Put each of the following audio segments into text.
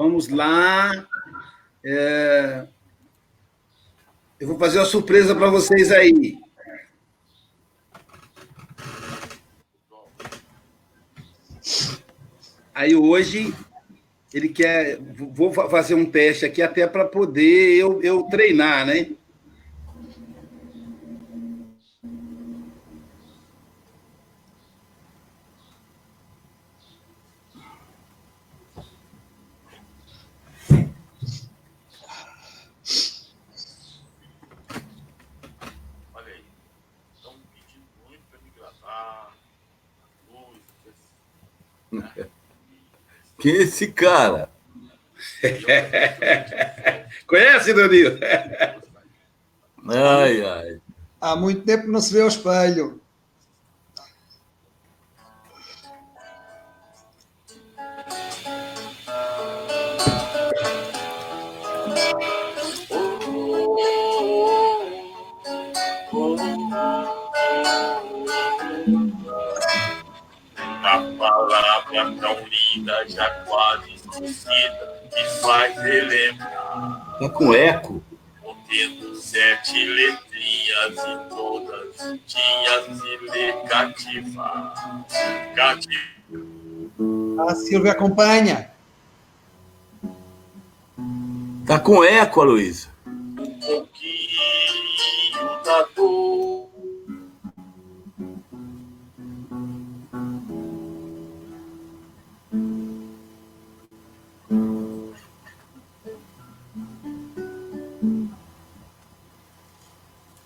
Vamos lá. É... Eu vou fazer uma surpresa para vocês aí. Aí hoje ele quer. Vou fazer um teste aqui até para poder eu, eu treinar, né? Quem é esse cara? Conhece, Danilo? ai, ai. Há muito tempo não se vê ao espelho. palavra tão já quase esquecida, que faz relembrar. Tá com eco. Contendo sete letrinhas e todas tinhas se lhe cativar. Cativar. A Silvia acompanha. Tá com eco, Aloysio. Um pouquinho da dor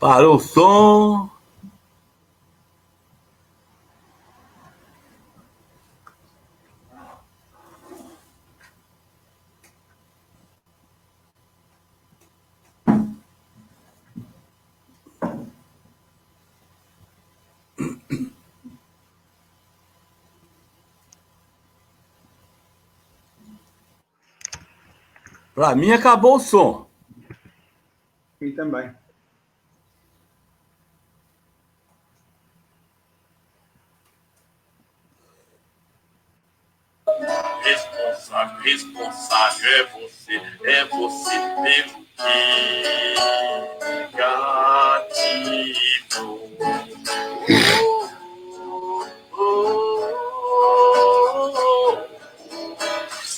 Parou o som. Para mim acabou o som. E também. Responsável, responsável é você, é você pelo negativo.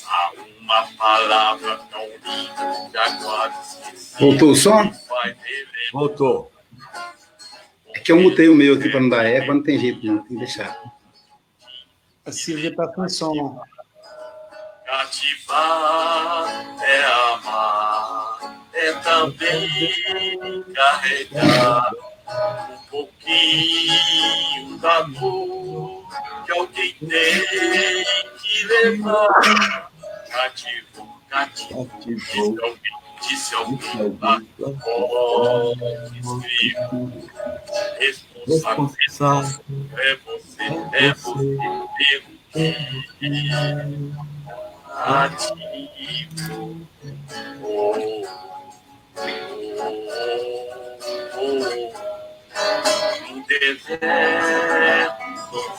Há uma palavra tão linda que agora esqueci. Voltou o som? Voltou. É que eu mutei o meu aqui para não dar eco, não tem jeito não, tem que deixar. A Silvia está com som. Cativar é amar, é também carregar um pouquinho da dor que alguém tem que levar. Cativo, cativo, Ativou. disse alguém lá pode escrever. Responsável, Responsável. é você, é você, pelo que ativo. Oh, oh, oh. No deserto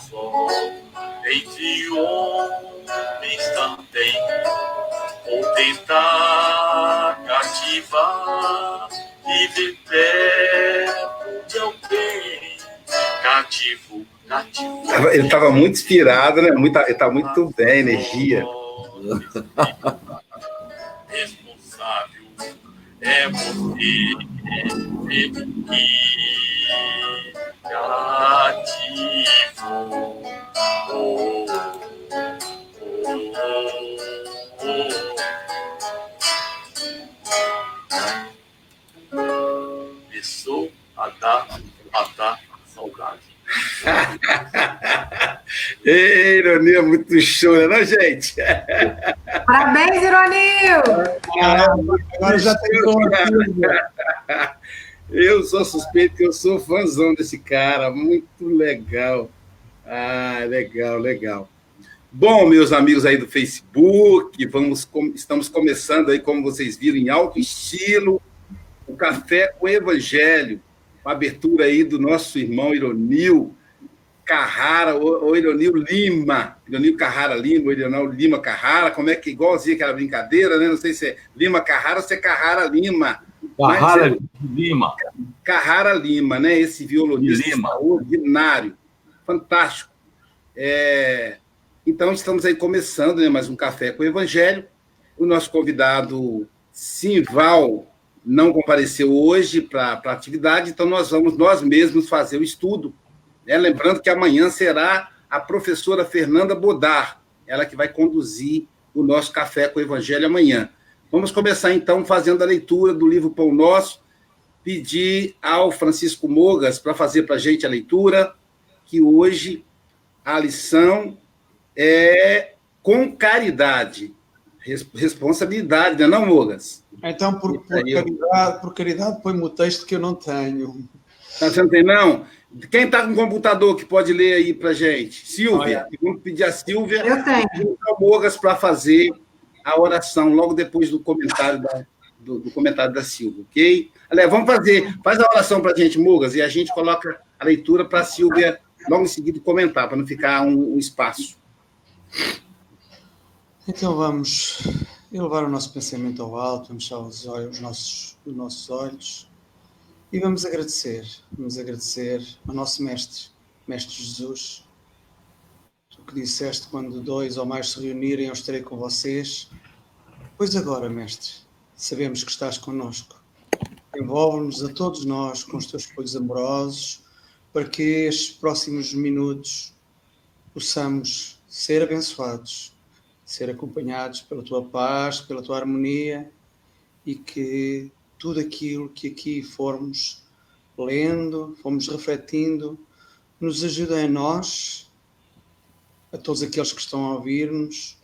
sol, entre homens também, vou tentar cativar e viver de alguém. Cativo, Ele estava muito inspirado, né? Muito, ele está muito bem, energia. Responsável é você, é negativo. Oh, oh, oh. Começou a dar, a dar saudade. Ei, Ironia, muito show, né, não, gente? Parabéns, Ironil! Caramba, agora já tem. Eu sou suspeito que eu sou fãzão desse cara, muito legal. Ah, legal, legal. Bom, meus amigos aí do Facebook, vamos, com- estamos começando aí, como vocês viram, em alto estilo, o Café com Evangelho, uma abertura aí do nosso irmão Ironil. Carrara, ou Ironil Lima, Ironil Carrara Lima, Ironil Lima Carrara, como é que igualzinho aquela brincadeira, né? Não sei se é Lima Carrara ou se é Carrara Lima. Carrara é... Lima. Carrara Lima, né? Esse violonista Lima. extraordinário, fantástico. É... Então, estamos aí começando né, mais um Café com o Evangelho. O nosso convidado, Simval, não compareceu hoje para a atividade, então nós vamos nós mesmos fazer o estudo né? Lembrando que amanhã será a professora Fernanda Bodar, ela que vai conduzir o nosso Café com o Evangelho amanhã. Vamos começar, então, fazendo a leitura do livro Pão Nosso, pedir ao Francisco Mogas para fazer para a gente a leitura, que hoje a lição é com caridade, responsabilidade, não é não, Mogas? Então, por, por caridade, por caridade põe-me o texto que eu não tenho. Você não tem, não? Quem está com computador que pode ler aí para gente? Silvia. Olha. Vamos pedir a Silvia Eu tenho. o Mogas para fazer a oração logo depois do comentário da, do, do comentário da Silvia, ok? Aliás, vamos fazer. Faz a oração para a gente, Mogas, e a gente coloca a leitura para a Silvia logo em seguida comentar, para não ficar um, um espaço. Então vamos elevar o nosso pensamento ao alto, vamos fechar os, olhos, os, nossos, os nossos olhos e vamos agradecer, vamos agradecer ao nosso Mestre, Mestre Jesus, o que disseste quando dois ou mais se reunirem, eu estarei com vocês. Pois agora, Mestre, sabemos que estás conosco. Envolve-nos a todos nós com os teus folhos amorosos, para que estes próximos minutos possamos ser abençoados, ser acompanhados pela tua paz, pela tua harmonia e que tudo aquilo que aqui formos lendo, fomos refletindo, nos ajuda a nós, a todos aqueles que estão a ouvir-nos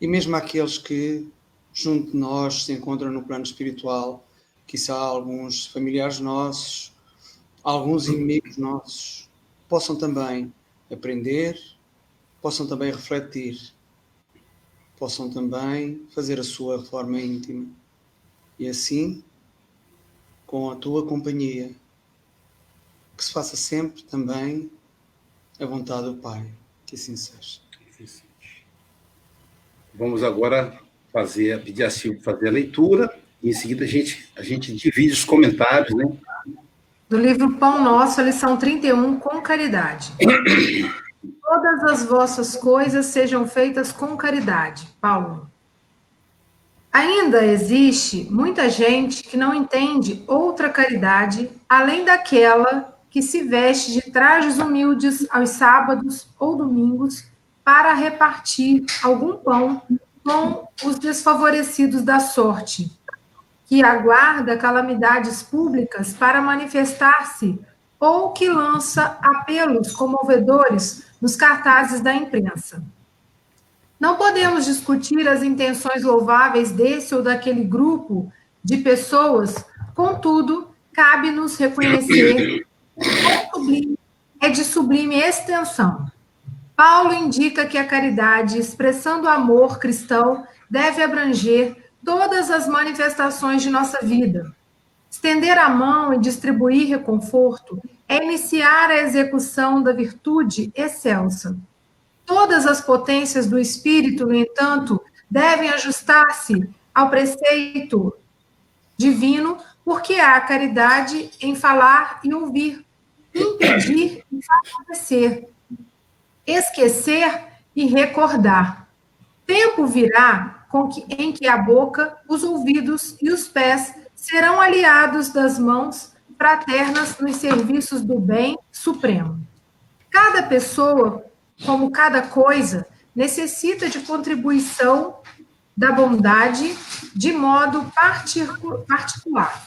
e mesmo àqueles que junto de nós se encontram no plano espiritual, que há alguns familiares nossos, alguns inimigos nossos, possam também aprender, possam também refletir, possam também fazer a sua reforma íntima. E assim com a tua companhia, que se faça sempre também a vontade do Pai. Que assim seja. Vamos agora fazer, pedir a Silvia fazer a leitura, e em seguida a gente, a gente divide os comentários, né? Do livro Pão Nosso, lição 31, com caridade. Todas as vossas coisas sejam feitas com caridade. Paulo. Ainda existe muita gente que não entende outra caridade além daquela que se veste de trajes humildes aos sábados ou domingos para repartir algum pão com os desfavorecidos da sorte, que aguarda calamidades públicas para manifestar-se ou que lança apelos comovedores nos cartazes da imprensa. Não podemos discutir as intenções louváveis desse ou daquele grupo de pessoas, contudo, cabe-nos reconhecer que é de sublime extensão. Paulo indica que a caridade, expressando amor cristão, deve abranger todas as manifestações de nossa vida. Estender a mão e distribuir reconforto é iniciar a execução da virtude excelsa. Todas as potências do espírito, no entanto, devem ajustar-se ao preceito divino, porque há caridade em falar e ouvir, impedir e acontecer, esquecer e recordar. Tempo virá que, em que a boca, os ouvidos e os pés serão aliados das mãos fraternas nos serviços do bem supremo. Cada pessoa como cada coisa, necessita de contribuição da bondade de modo particular.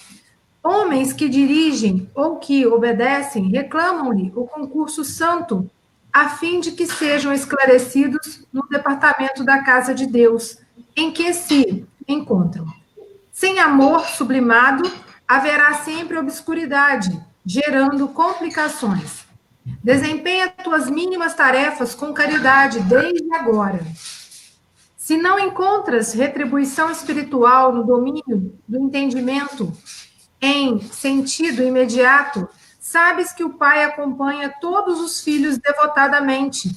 Homens que dirigem ou que obedecem reclamam-lhe o concurso santo, a fim de que sejam esclarecidos no departamento da casa de Deus, em que se encontram. Sem amor sublimado, haverá sempre obscuridade, gerando complicações. Desempenha tuas mínimas tarefas com caridade desde agora. Se não encontras retribuição espiritual no domínio do entendimento em sentido imediato, Sabes que o Pai acompanha todos os filhos devotadamente.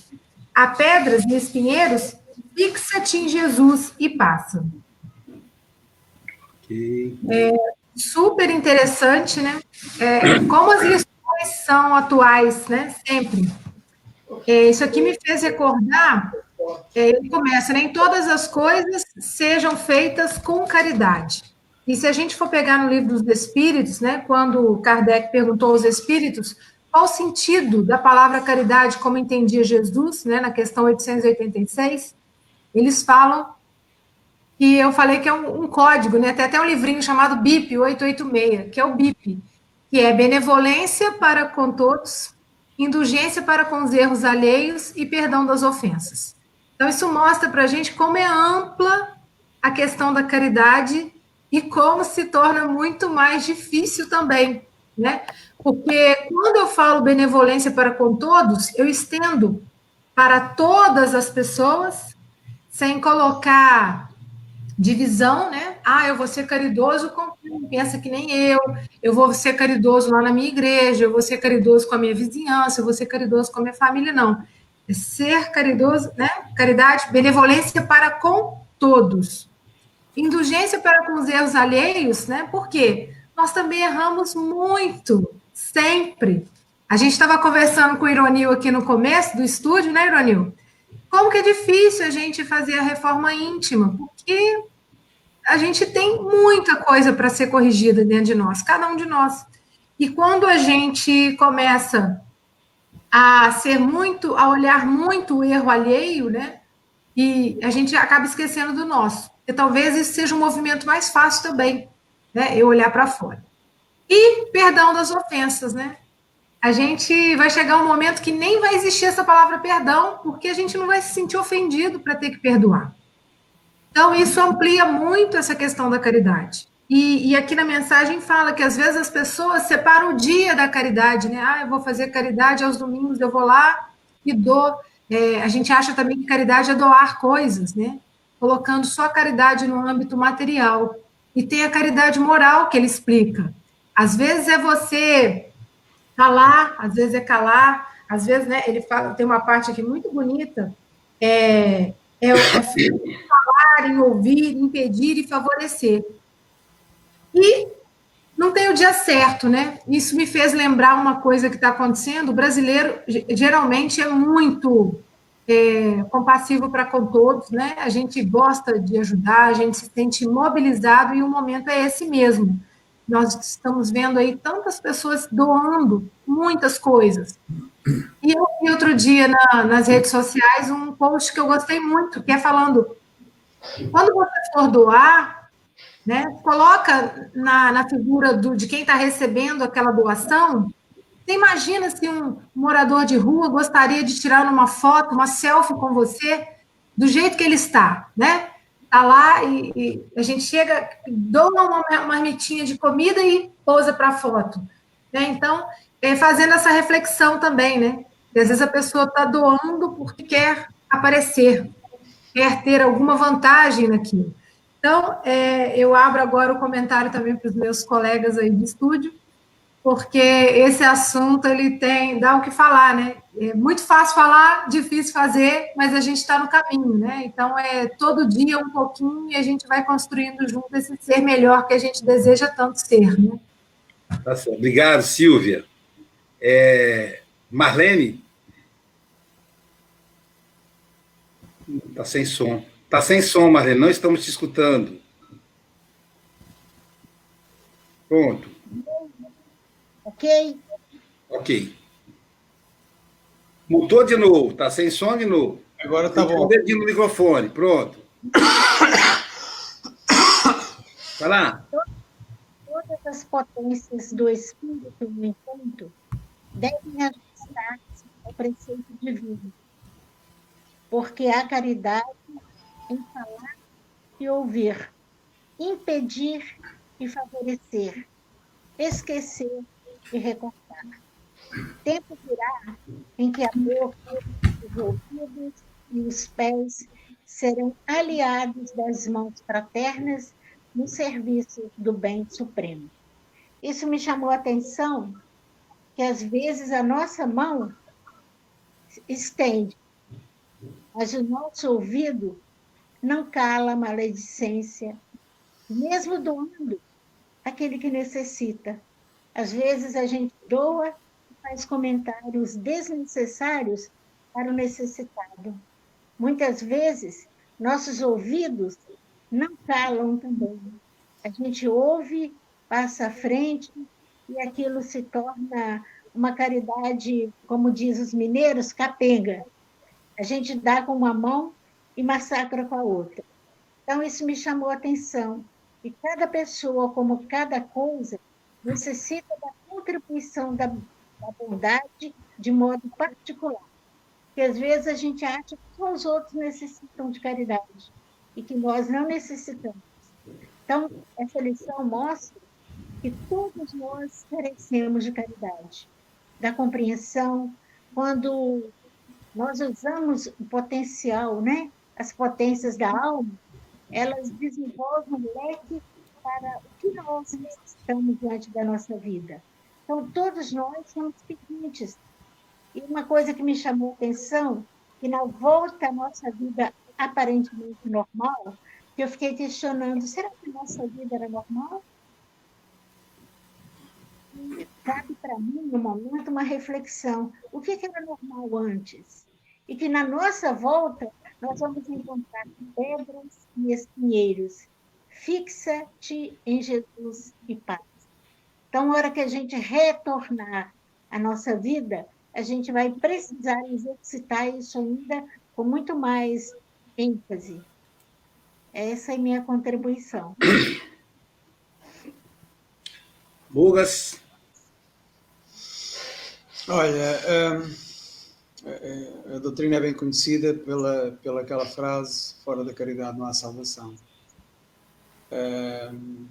Há pedras e espinheiros, fixa-te em Jesus e passa. Ok. É super interessante, né? É, como as lições são atuais, né? Sempre. É, isso aqui me fez recordar. É, ele começa, nem todas as coisas sejam feitas com caridade. E se a gente for pegar no livro dos Espíritos, né, quando Kardec perguntou aos Espíritos qual o sentido da palavra caridade, como entendia Jesus, né, na questão 886, eles falam que eu falei que é um, um código, né, tem até um livrinho chamado BIP 886, que é o BIP, que é benevolência para com todos, indulgência para com os erros alheios e perdão das ofensas. Então, isso mostra para a gente como é ampla a questão da caridade e como se torna muito mais difícil também, né? Porque quando eu falo benevolência para com todos, eu estendo para todas as pessoas, sem colocar divisão, né? Ah, eu vou ser caridoso com quem pensa que nem eu, eu vou ser caridoso lá na minha igreja, eu vou ser caridoso com a minha vizinhança, eu vou ser caridoso com a minha família, não. É ser caridoso, né? Caridade, benevolência para com todos. Indulgência para com os erros alheios, né? Porque nós também erramos muito, sempre. A gente estava conversando com o Ironil aqui no começo do estúdio, né, Ironil? Como que é difícil a gente fazer a reforma íntima, porque a gente tem muita coisa para ser corrigida dentro de nós, cada um de nós. E quando a gente começa a ser muito, a olhar muito o erro alheio, né? E a gente acaba esquecendo do nosso. E talvez isso seja um movimento mais fácil também, né? Eu olhar para fora. E perdão das ofensas, né? A gente vai chegar um momento que nem vai existir essa palavra perdão, porque a gente não vai se sentir ofendido para ter que perdoar. Então, isso amplia muito essa questão da caridade. E, e, aqui na mensagem fala que às vezes as pessoas separam o dia da caridade, né? Ah, eu vou fazer caridade aos domingos, eu vou lá e dou. É, a gente acha também que caridade é doar coisas, né? colocando só a caridade no âmbito material. E tem a caridade moral que ele explica. Às vezes é você calar, às vezes é calar, às vezes, né, ele fala, tem uma parte aqui muito bonita, é, é, é em ouvir, impedir e favorecer. E não tem o dia certo, né? Isso me fez lembrar uma coisa que está acontecendo. O brasileiro geralmente é muito é, compassivo para com todos, né? A gente gosta de ajudar, a gente se sente mobilizado e o momento é esse mesmo. Nós estamos vendo aí tantas pessoas doando muitas coisas. E eu vi outro dia na, nas redes sociais um post que eu gostei muito, que é falando: quando você for doar, né, coloca na, na figura do, de quem está recebendo aquela doação você imagina se um morador de rua gostaria de tirar uma foto, uma selfie com você, do jeito que ele está, né? Está lá e, e, a gente chega, doa uma marmitinha de comida e pousa para a foto. Né? Então, é fazendo essa reflexão também, né? Às vezes a pessoa está doando porque quer aparecer, quer ter alguma vantagem naquilo. Então, é, eu abro agora o comentário também para os meus colegas aí de estúdio porque esse assunto ele tem dá o que falar, né? É muito fácil falar, difícil fazer, mas a gente está no caminho, né? Então é todo dia um pouquinho e a gente vai construindo junto esse ser melhor que a gente deseja tanto ser, né? Tá certo. Obrigado, Silvia. É... Marlene? Tá sem som. Tá sem som, Marlene. Não estamos te escutando. Pronto. Ok? Ok. Mutou de novo, tá sem som de novo. Agora tá bom. Dedinho no microfone, pronto. Vai lá. Todas as potências do Espírito, no entanto, devem ajustar-se ao preceito divino, porque há caridade em falar e ouvir, impedir e favorecer, esquecer e recortar. Tempo virá em que a boca, os ouvidos e os pés serão aliados das mãos fraternas no serviço do bem supremo. Isso me chamou a atenção que às vezes a nossa mão estende, mas o nosso ouvido não cala a maledicência, mesmo doando aquele que necessita. Às vezes a gente doa e faz comentários desnecessários para o necessitado. Muitas vezes nossos ouvidos não calam também. A gente ouve, passa à frente e aquilo se torna uma caridade, como diz os mineiros, capenga. A gente dá com uma mão e massacra com a outra. Então, isso me chamou a atenção. E cada pessoa, como cada coisa, necessita da contribuição da, da bondade de modo particular. Porque às vezes a gente acha que só os outros necessitam de caridade e que nós não necessitamos. Então, essa lição mostra que todos nós carecemos de caridade, da compreensão, quando nós usamos o potencial, né? as potências da alma, elas desenvolvem um leque para o que nós necessitamos diante da nossa vida. Então, todos nós somos pequenos. E uma coisa que me chamou a atenção, que na volta à nossa vida aparentemente normal, que eu fiquei questionando, será que nossa vida era normal? Cabe para mim, no momento, uma reflexão. O que era normal antes? E que na nossa volta nós vamos encontrar pedras e espinheiros. Fixa-te em Jesus e paz. Então, na hora que a gente retornar à nossa vida, a gente vai precisar exercitar isso ainda com muito mais ênfase. Essa é minha contribuição. Bugas. Olha, hum, a doutrina é bem conhecida pela, pela aquela frase fora da caridade não há salvação. Hum,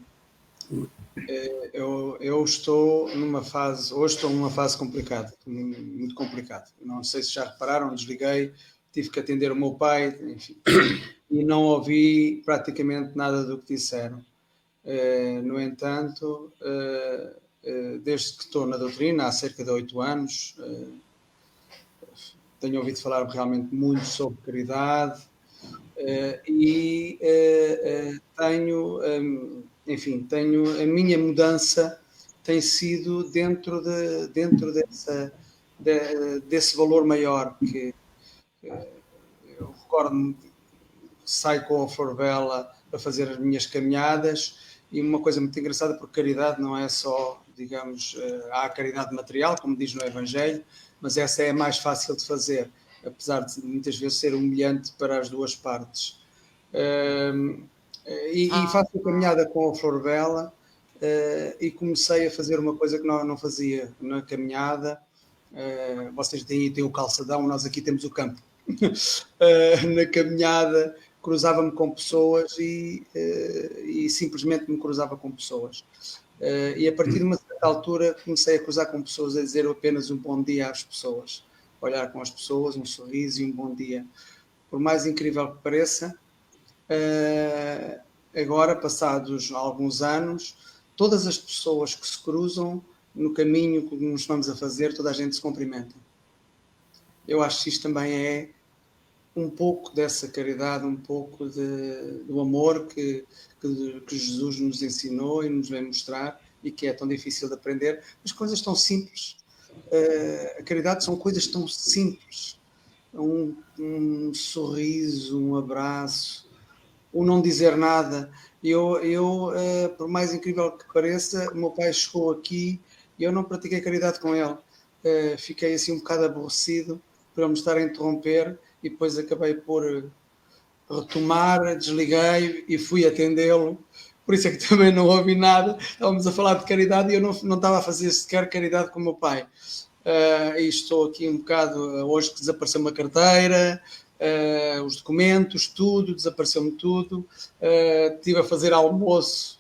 eu, eu estou numa fase, hoje estou numa fase complicada, muito complicada. Não sei se já repararam, desliguei, tive que atender o meu pai, enfim, e não ouvi praticamente nada do que disseram. Uh, no entanto, uh, desde que estou na doutrina, há cerca de oito anos, tenho ouvido falar realmente muito sobre caridade e tenho, enfim, tenho a minha mudança tem sido dentro de dentro dessa de, desse valor maior que eu recordo-me saio com a Forvela para fazer as minhas caminhadas e uma coisa muito engraçada porque caridade não é só digamos eh, há a caridade material como diz no Evangelho mas essa é mais fácil de fazer apesar de muitas vezes ser humilhante para as duas partes ehm, e, e, ah. faço a caminhada com a Florbela uh, e comecei a fazer uma coisa que não, não fazia na caminhada. Uh, vocês têm, têm o calçadão, nós aqui temos o campo. na caminhada cruzava-me com pessoas e, e simplesmente me cruzava com pessoas. e a partir de uma certa altura comecei a cruzar com pessoas, a dizer apenas um bom dia às pessoas. Olhar com as pessoas, um sorriso e um bom dia. Por mais incrível que pareça, Uh, agora, passados alguns anos, todas as pessoas que se cruzam no caminho que nos vamos a fazer, toda a gente se cumprimenta. Eu acho que isto também é um pouco dessa caridade, um pouco de, do amor que, que, que, Jesus nos ensinou e nos vem mostrar e que é tão difícil de aprender, mas coisas tão simples. Uh, a caridade são coisas tão simples. Um, um sorriso, um abraço, o não dizer nada. Eu, eu uh, por mais incrível que pareça, o meu pai chegou aqui e eu não pratiquei caridade com ele. Uh, fiquei assim um bocado aborrecido por ele me estar a interromper e depois acabei por retomar, desliguei e fui atendê-lo. Por isso é que também não ouvi nada. Estávamos a falar de caridade e eu não, não estava a fazer sequer caridade com o meu pai. Uh, e estou aqui um bocado, hoje que desapareceu uma carteira, uh, os documentos, tudo, desapareceu-me tudo. Uh, estive a fazer almoço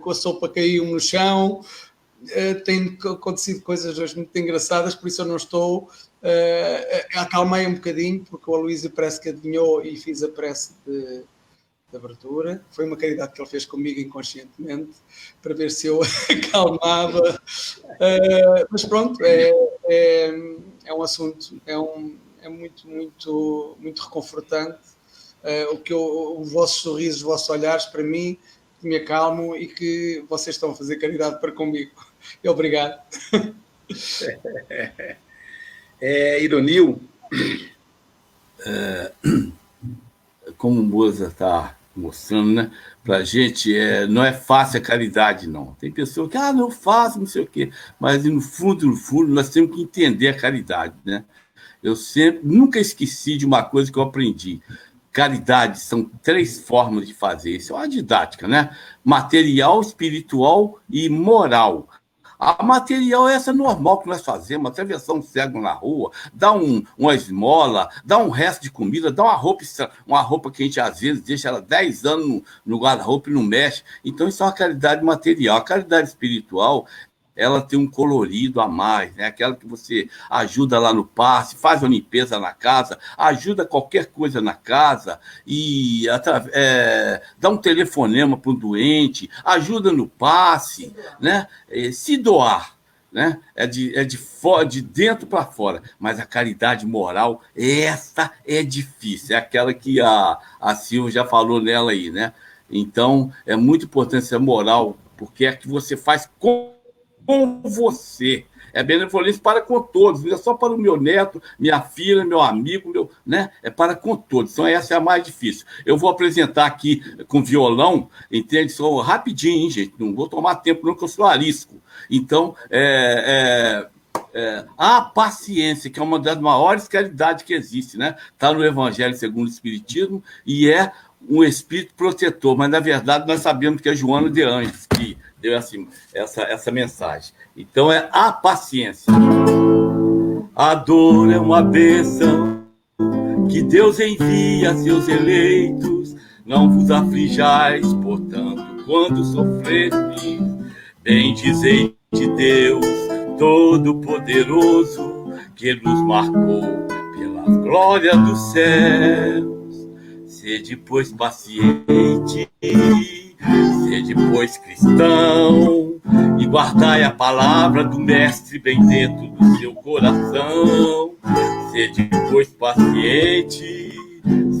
com a sopa caiu no chão. Uh, tem acontecido coisas hoje muito engraçadas, por isso eu não estou. Uh, acalmei um bocadinho, porque o Aloysio parece que adivinhou e fiz a prece de, de abertura. Foi uma caridade que ele fez comigo inconscientemente, para ver se eu acalmava. Uh, mas pronto, é, é, é, um assunto, é, um, é muito, muito, muito reconfortante. Uh, o que eu, os vossos sorrisos, os vossos olhares, para mim, me acalmam e que vocês estão a fazer caridade para comigo. Obrigado. É, Ironil. É, como o Moza está mostrando, né? Para a gente é, não é fácil a caridade, não. Tem pessoas que, ah, não faço, não sei o quê. Mas no fundo, no fundo, nós temos que entender a caridade, né? Eu sempre, nunca esqueci de uma coisa que eu aprendi. Caridade são três formas de fazer. Isso é uma didática, né? Material, espiritual e moral. A material é essa normal que nós fazemos, atravessar um cego na rua, dar um, uma esmola, dar um resto de comida, dar uma roupa, uma roupa que a gente às vezes deixa ela 10 anos no, no guarda-roupa e não mexe. Então, isso é uma caridade material. A caridade espiritual ela tem um colorido a mais, né? Aquela que você ajuda lá no passe, faz a limpeza na casa, ajuda qualquer coisa na casa e é, dá um telefonema para um doente, ajuda no passe, né? É, se doar, né? É de, é de, de dentro para fora. Mas a caridade moral, essa é difícil. É aquela que a, a Silvia já falou nela aí, né? Então, é muito importante ser moral, porque é que você faz com com você. É benevolência para com todos, não é só para o meu neto, minha filha, meu amigo, meu, né? É para com todos. Então, essa é a mais difícil. Eu vou apresentar aqui com violão, entende? Só rapidinho, hein, gente? Não vou tomar tempo, não, que eu sou arisco. Então, é, é, é, a paciência, que é uma das maiores caridades que existe, né? Está no Evangelho segundo o Espiritismo e é um espírito protetor, mas na verdade nós sabemos que é Joana de Anjos que deu assim, essa, essa mensagem. Então é a paciência. A dor é uma bênção que Deus envia a seus eleitos. Não vos aflijais, portanto, quando sofrestes. Bem dizei de Deus Todo-Poderoso, que nos marcou pelas glórias dos céus. Sede, pois, paciente Sede, pois, cristão, e guardai a palavra do Mestre bem dentro do seu coração. Sede, pois, paciente,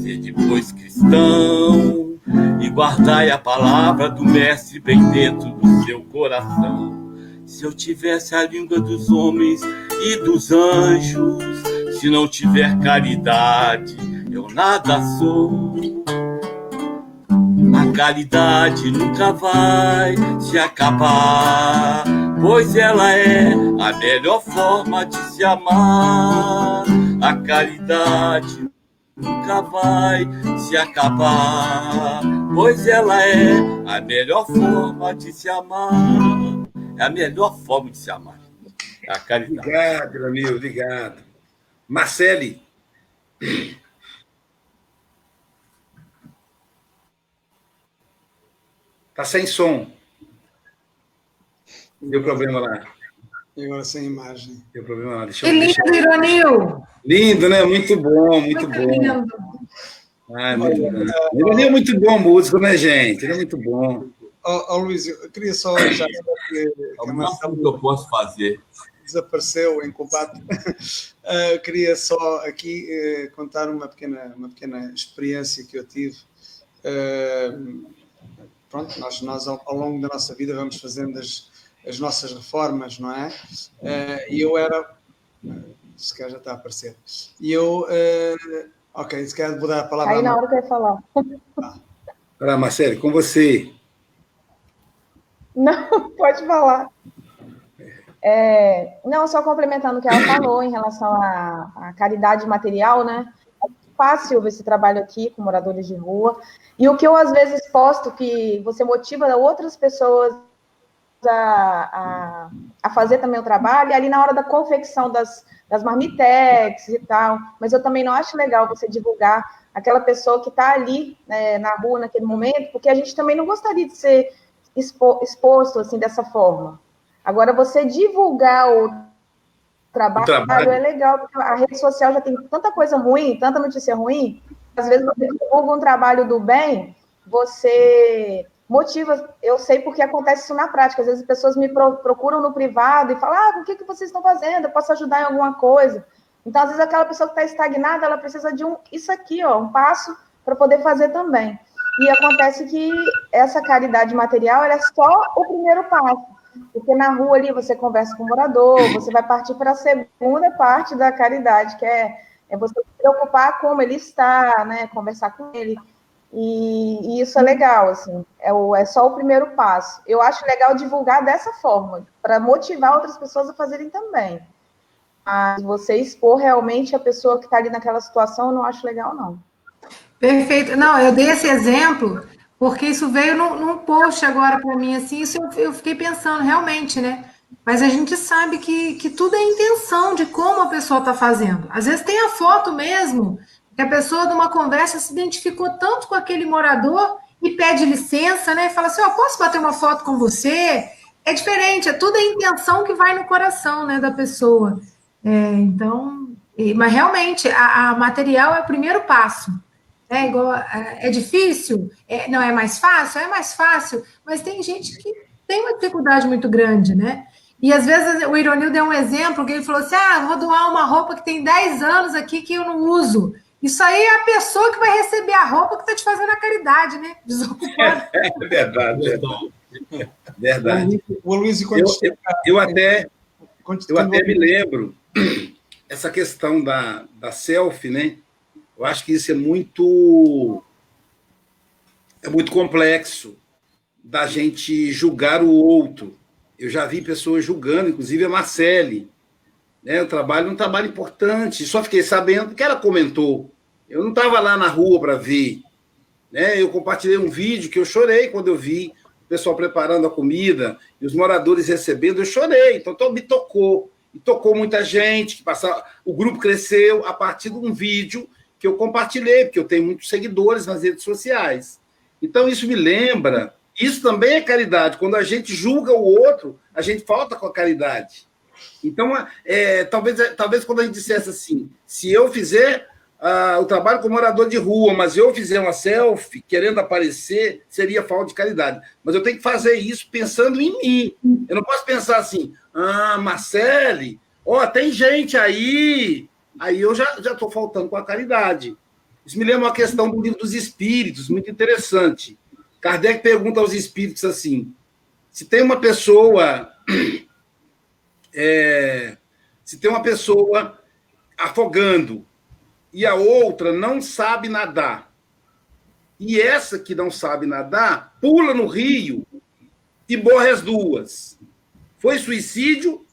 sede, pois, cristão, e guardai a palavra do Mestre bem dentro do seu coração. Se eu tivesse a língua dos homens e dos anjos, se não tiver caridade, eu nada sou. A caridade nunca vai se acabar, pois ela é a melhor forma de se amar. A caridade nunca vai se acabar, pois ela é a melhor forma de se amar. É a melhor forma de se amar. É a caridade. Obrigado, Ramiro, obrigado. Marcele. Tá sem som. Deu problema lá. E agora sem imagem. Deu problema lá. Deixa que lindo, deixa... Ironil! Lindo, né? Muito bom, muito, muito bom. Lindo. Ai, muito bom. Ele é muito bom músico, né, gente? Ele é muito bom. Ó, oh, oh, Luiz, eu queria só já que, que, máximo que eu posso fazer. Desapareceu em combate. Uh, queria só aqui uh, contar uma pequena, uma pequena experiência que eu tive. Uh, pronto, nós, nós ao, ao, longo da nossa vida vamos fazendo as, as nossas reformas, não é? Uh, e eu era. Se calhar já está a aparecer. E eu. Uh, ok, se calhar vou dar a palavra. Aí na hora que eu ia falar. Ah. Olá, Marcelo, com você. Não, pode falar. É, não, só complementando o que ela falou em relação à, à caridade material, né? É fácil esse trabalho aqui com moradores de rua. E o que eu às vezes posto que você motiva outras pessoas a, a, a fazer também o trabalho, e ali na hora da confecção das, das marmitex e tal, mas eu também não acho legal você divulgar aquela pessoa que está ali né, na rua naquele momento, porque a gente também não gostaria de ser expo, exposto assim dessa forma. Agora, você divulgar o trabalho, trabalho, é legal, porque a rede social já tem tanta coisa ruim, tanta notícia ruim, às vezes você divulga um trabalho do bem, você motiva. Eu sei porque acontece isso na prática. Às vezes as pessoas me procuram no privado e falam: ah, o que, que vocês estão fazendo? Eu posso ajudar em alguma coisa. Então, às vezes, aquela pessoa que está estagnada, ela precisa de um isso aqui, ó, um passo para poder fazer também. E acontece que essa caridade material é só o primeiro passo. Porque na rua ali você conversa com o morador, você vai partir para a segunda parte da caridade, que é, é você se preocupar como ele está, né? Conversar com ele. E, e, isso é legal, assim, é, o, é só o primeiro passo. Eu acho legal divulgar dessa forma, para motivar outras pessoas a fazerem também. Mas você expor realmente a pessoa que está ali naquela situação, eu não acho legal, não. Perfeito. Não, eu dei esse exemplo porque isso veio num, num post agora para mim, assim, isso eu, eu, fiquei pensando, realmente, né? Mas a gente sabe que, que tudo é intenção de como a pessoa está fazendo. Às vezes tem a foto mesmo, que a pessoa, numa conversa, se identificou tanto com aquele morador e pede licença, né? Fala assim: Ó, oh, posso bater uma foto com você? É diferente, é tudo a intenção que vai no coração, né, da pessoa. É, então, mas realmente, a, a material é o primeiro passo. É igual, é, é difícil? É, não é mais fácil? É mais fácil, mas tem gente que tem uma dificuldade muito grande, né? E às vezes o Ironil deu um exemplo que ele falou assim: ah, vou doar uma roupa que tem 10 anos aqui que eu não uso. Isso aí é a pessoa que vai receber a roupa que está te fazendo a caridade, né? Desocupado. É, verdade, verdade. Verdade. O Luiz, eu, eu, eu até, eu até me lembro essa questão da, da selfie, né? Eu acho que isso é muito é muito complexo da gente julgar o outro. Eu já vi pessoas julgando, inclusive a Marcele. Né? O trabalho um trabalho importante. Só fiquei sabendo que ela comentou. Eu não estava lá na rua para ver. Né? Eu compartilhei um vídeo que eu chorei quando eu vi o pessoal preparando a comida e os moradores recebendo. Eu chorei. Então, então me tocou. E tocou muita gente. Que passava... O grupo cresceu a partir de um vídeo que eu compartilhei, porque eu tenho muitos seguidores nas redes sociais. Então, isso me lembra, isso também é caridade. Quando a gente julga o outro, a gente falta com a caridade. Então, é, talvez, talvez quando a gente dissesse assim, se eu fizer uh, o trabalho como morador de rua, mas eu fizer uma selfie querendo aparecer, seria falta de caridade. Mas eu tenho que fazer isso pensando em mim. Eu não posso pensar assim, ah, Marcele, ó, tem gente aí aí eu já estou faltando com a caridade. Isso me lembra uma questão do livro dos espíritos, muito interessante. Kardec pergunta aos espíritos assim: se tem uma pessoa. É, se tem uma pessoa afogando e a outra não sabe nadar, e essa que não sabe nadar pula no rio e morre as duas. Foi suicídio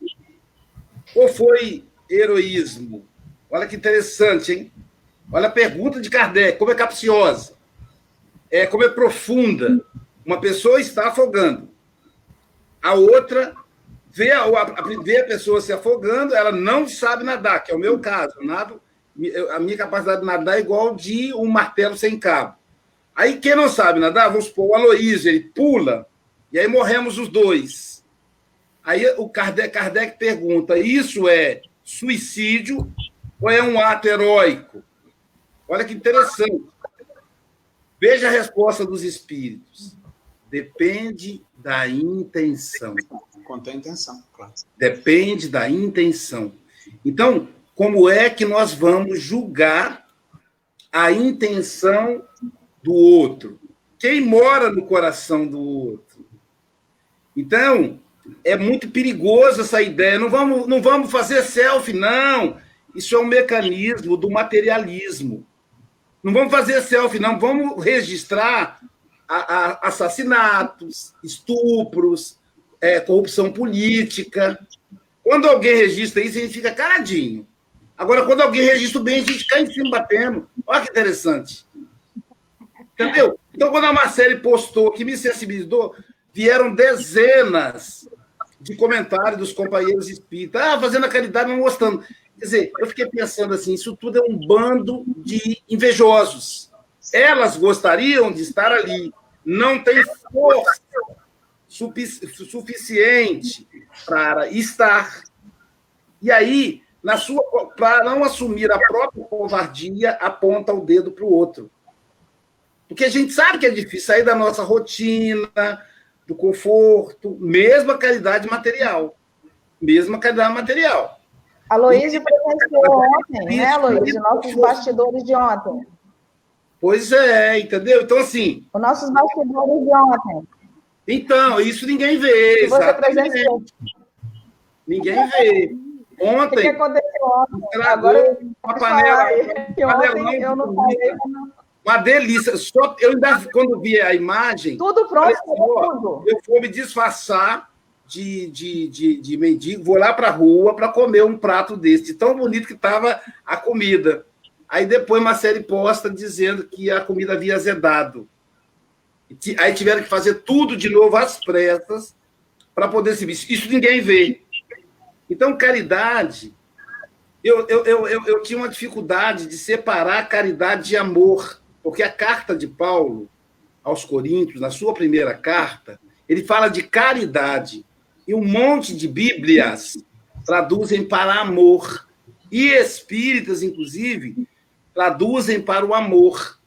ou foi heroísmo? Olha que interessante, hein? Olha a pergunta de Kardec, como é capciosa. É, como é profunda. Uma pessoa está afogando. A outra vê a, vê a pessoa se afogando, ela não sabe nadar, que é o meu caso. nado, a minha capacidade de nadar é igual de um martelo sem cabo. Aí quem não sabe nadar, vamos supor, o Aloysio, ele pula, e aí morremos os dois. Aí o Kardec, Kardec pergunta: isso é suicídio ou é um ato heróico? Olha que interessante. Veja a resposta dos espíritos. Depende da intenção. Quanto à intenção, claro. Depende da intenção. Então, como é que nós vamos julgar a intenção do outro? Quem mora no coração do outro? Então, é muito perigoso essa ideia. Não vamos, não vamos fazer selfie, não. Isso é um mecanismo do materialismo. Não vamos fazer selfie, não. Vamos registrar a, a assassinatos, estupros, é, corrupção política. Quando alguém registra isso, a gente fica caladinho. Agora, quando alguém registra bem, a gente cai em cima batendo. Olha que interessante. Entendeu? Então, quando a Marcele postou, que me sensibilizou, vieram dezenas de comentários dos companheiros espíritas. Ah, fazendo a caridade, não mostrando. Quer dizer, eu fiquei pensando assim: isso tudo é um bando de invejosos. Elas gostariam de estar ali, não tem força suficiente para estar. E aí, na sua, para não assumir a própria covardia, aponta o dedo para o outro. Porque a gente sabe que é difícil sair da nossa rotina, do conforto, mesmo a caridade material. Mesmo a caridade material. Aloysio presenciou ontem, né, Aloysio? Nossos bastidores de ontem. Pois é, entendeu? Então, assim. Os nossos bastidores de ontem. Então, isso ninguém vê. Você presenciou. Ninguém vê. Ontem. O que aconteceu ontem? Agora, uma panela. Ontem eu não falei. Uma delícia. Só, eu ainda, quando vi a imagem. Tudo pronto, tudo. Eu vou me disfarçar de, de, de, de mendigo, vou lá para a rua para comer um prato desse, tão bonito que estava a comida. Aí depois uma série posta dizendo que a comida havia azedado. Aí tiveram que fazer tudo de novo às pressas para poder se Isso, isso ninguém vê. Então, caridade. Eu, eu, eu, eu, eu tinha uma dificuldade de separar caridade de amor, porque a carta de Paulo aos Coríntios, na sua primeira carta, ele fala de caridade. E um monte de Bíblias traduzem para amor. E espíritas, inclusive, traduzem para o amor.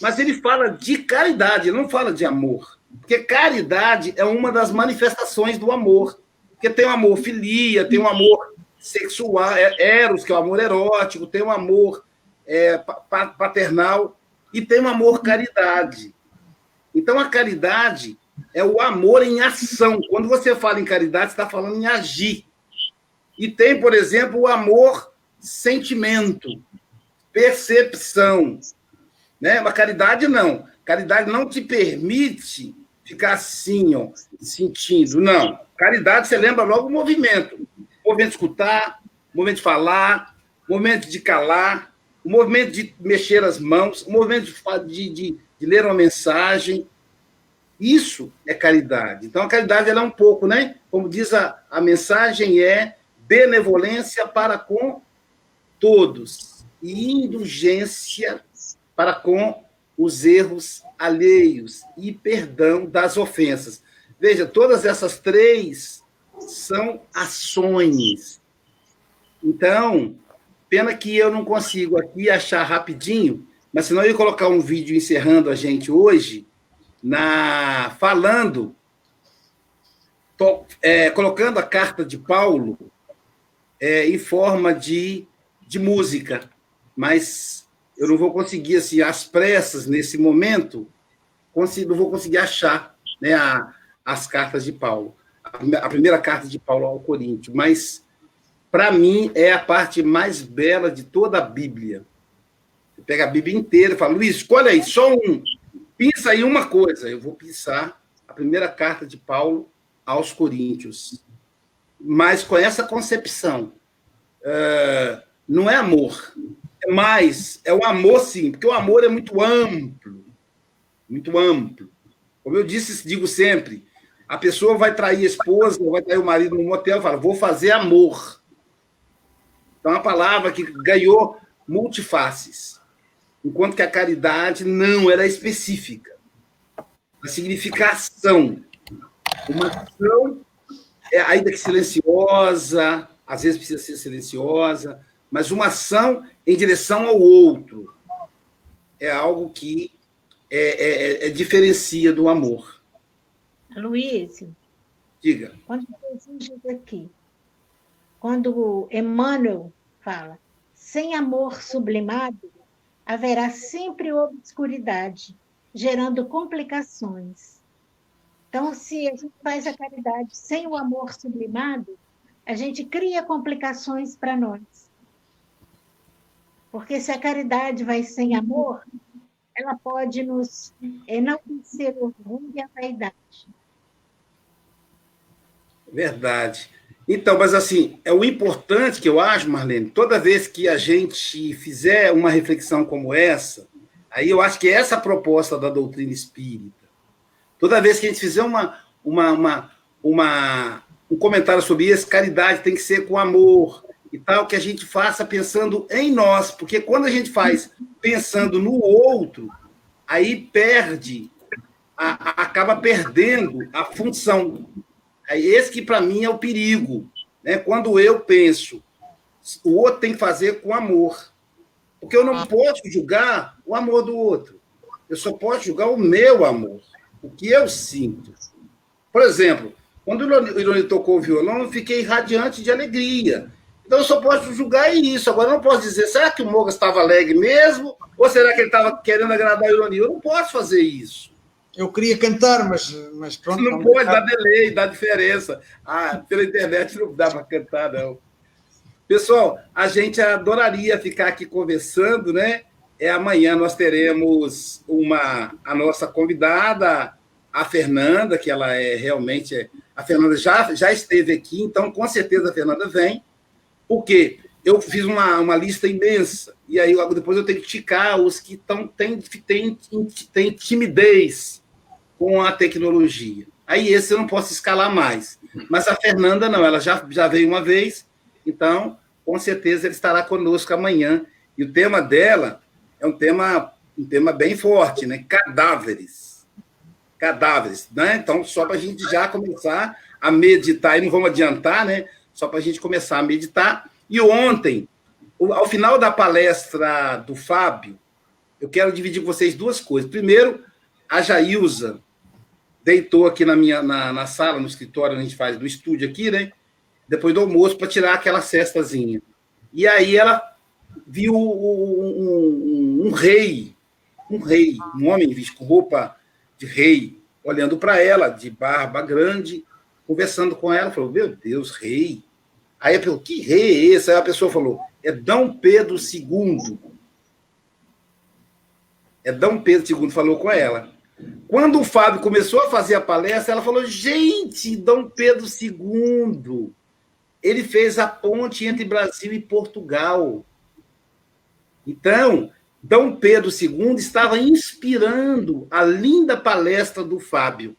Mas ele fala de caridade, ele não fala de amor. Porque caridade é uma das manifestações do amor. Porque tem o amor filia, tem o amor sexual, é, eros, que é o amor erótico, tem o amor é, paternal e tem o amor caridade. Então, a caridade é o amor em ação. Quando você fala em caridade, você está falando em agir. E tem, por exemplo, o amor sentimento, percepção. Né? Mas caridade não. Caridade não te permite ficar assim, ó, sentindo. Não. Caridade, você lembra logo o movimento. O movimento de escutar, o movimento de falar, o movimento de calar, o movimento de mexer as mãos, o movimento de, de, de ler uma mensagem, isso é caridade. Então, a caridade ela é um pouco, né? Como diz a, a mensagem, é benevolência para com todos e indulgência para com os erros alheios e perdão das ofensas. Veja, todas essas três são ações. Então, pena que eu não consigo aqui achar rapidinho, mas senão eu ia colocar um vídeo encerrando a gente hoje, na falando, to, é, colocando a carta de Paulo é, em forma de, de música, mas eu não vou conseguir, assim, às pressas, nesse momento, consigo, não vou conseguir achar né, a, as cartas de Paulo, a primeira carta de Paulo ao Coríntios, mas para mim é a parte mais bela de toda a Bíblia. Pega a Bíblia inteira e fala, Luiz, escolhe aí, só um, Pensa aí uma coisa, eu vou pensar a primeira carta de Paulo aos Coríntios, mas com essa concepção. Uh, não é amor, é mais, é o amor sim, porque o amor é muito amplo, muito amplo. Como eu disse, digo sempre, a pessoa vai trair a esposa, vai trair o marido no motel, fala, vou fazer amor. Então, é uma palavra que ganhou multifaces enquanto que a caridade não era específica. A significação. Uma ação, é, ainda que silenciosa, às vezes precisa ser silenciosa, mas uma ação em direção ao outro é algo que é, é, é, é diferencia do amor. Luiz. Diga. Quando Jesus diz aqui, quando Emmanuel fala, sem amor sublimado, haverá sempre obscuridade, gerando complicações. Então, se a gente faz a caridade sem o amor sublimado, a gente cria complicações para nós. Porque se a caridade vai sem amor, ela pode nos enaltecer o orgulho e a vaidade. Verdade. Então, mas assim, é o importante que eu acho, Marlene, toda vez que a gente fizer uma reflexão como essa, aí eu acho que é essa a proposta da doutrina espírita. Toda vez que a gente fizer uma, uma, uma, uma, um comentário sobre isso, caridade tem que ser com amor e tal, que a gente faça pensando em nós, porque quando a gente faz pensando no outro, aí perde, a, acaba perdendo a função é esse que, para mim, é o perigo. Né? Quando eu penso, o outro tem que fazer com amor. Porque eu não posso julgar o amor do outro. Eu só posso julgar o meu amor, o que eu sinto. Por exemplo, quando o Irone tocou o violão, eu fiquei radiante de alegria. Então eu só posso julgar isso. Agora eu não posso dizer, será que o Mogas estava alegre mesmo? Ou será que ele estava querendo agradar a ironia? Eu não posso fazer isso. Eu queria cantar, mas, mas pronto. Não, não pode, dá delay, dá diferença. Ah, pela internet não dá para cantar, não. Pessoal, a gente adoraria ficar aqui conversando, né? É amanhã nós teremos uma a nossa convidada, a Fernanda, que ela é realmente a Fernanda já já esteve aqui, então com certeza a Fernanda vem. Porque eu fiz uma, uma lista imensa e aí depois eu tenho que ticar os que tão tem tem, tem timidez com a tecnologia. Aí esse eu não posso escalar mais. Mas a Fernanda não, ela já já veio uma vez então, com certeza, ele estará conosco amanhã. E o tema dela é um tema, um tema bem forte, né? Cadáveres. Cadáveres. Né? Então, só para a gente já começar a meditar, e não vamos adiantar, né? Só para a gente começar a meditar. E ontem, ao final da palestra do Fábio, eu quero dividir com vocês duas coisas. Primeiro, a Jailza deitou aqui na minha na, na sala, no escritório, a gente faz do estúdio aqui, né? depois do almoço, para tirar aquela cestazinha. E aí ela viu um, um, um, rei, um rei, um homem com roupa de rei, olhando para ela, de barba grande, conversando com ela, falou: Meu Deus, rei. Aí ela falou: Que rei é esse? Aí a pessoa falou: É Dom Pedro II. É Dom Pedro II, falou com ela. Quando o Fábio começou a fazer a palestra, ela falou: Gente, Dom Pedro II ele fez a ponte entre Brasil e Portugal. Então, Dom Pedro II estava inspirando a linda palestra do Fábio.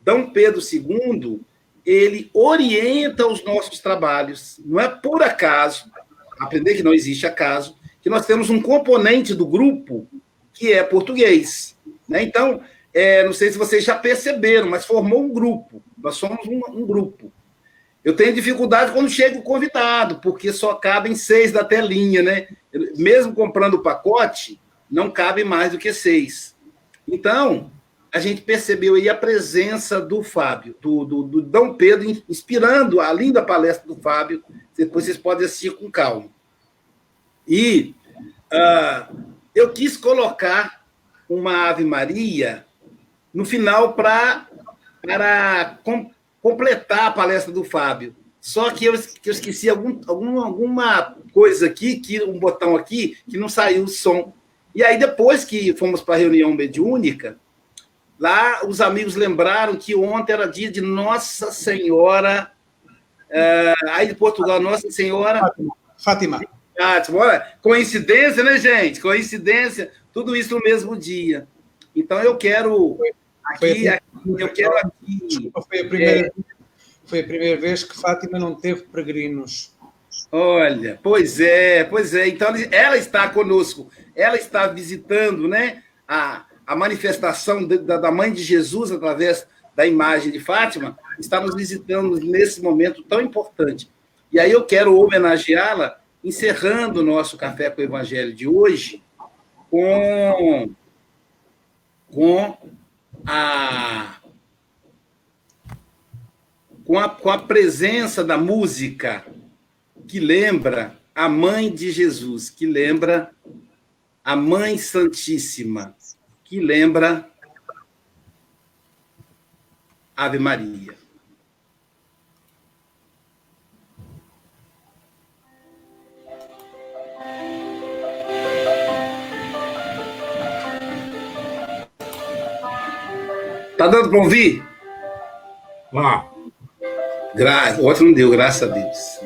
Dom Pedro II, ele orienta os nossos trabalhos. Não é por acaso, aprender que não existe acaso, que nós temos um componente do grupo que é português. Né? Então, é, não sei se vocês já perceberam, mas formou um grupo. Nós somos um, um grupo. Eu tenho dificuldade quando chega o convidado, porque só cabem seis da telinha, né? Mesmo comprando o pacote, não cabe mais do que seis. Então, a gente percebeu aí a presença do Fábio, do, do, do Dom Pedro, inspirando a linda palestra do Fábio. Depois vocês podem assistir com calma. E uh, eu quis colocar uma Ave Maria no final pra, para completar a palestra do Fábio. Só que eu, que eu esqueci algum, algum, alguma coisa aqui, que um botão aqui, que não saiu o som. E aí, depois que fomos para a reunião mediúnica, lá os amigos lembraram que ontem era dia de Nossa Senhora, é, aí de Portugal, Nossa Senhora. Fátima. Fátima. Olha, coincidência, né, gente? Coincidência, tudo isso no mesmo dia. Então, eu quero. Aqui, aqui eu quero aqui. Desculpa, foi a primeira, é... foi a primeira vez que Fátima não teve peregrinos. Olha, pois é, pois é. Então ela está conosco, ela está visitando, né, a, a manifestação da, da mãe de Jesus através da imagem de Fátima, está nos visitando nesse momento tão importante. E aí eu quero homenageá-la, encerrando o nosso Café com o Evangelho de hoje, com, com a com a, com a presença da música que lembra a mãe de Jesus, que lembra a Mãe Santíssima, que lembra Ave Maria. Tá dando para ouvir? Vá. Gra... O outro não deu, graças a Deus.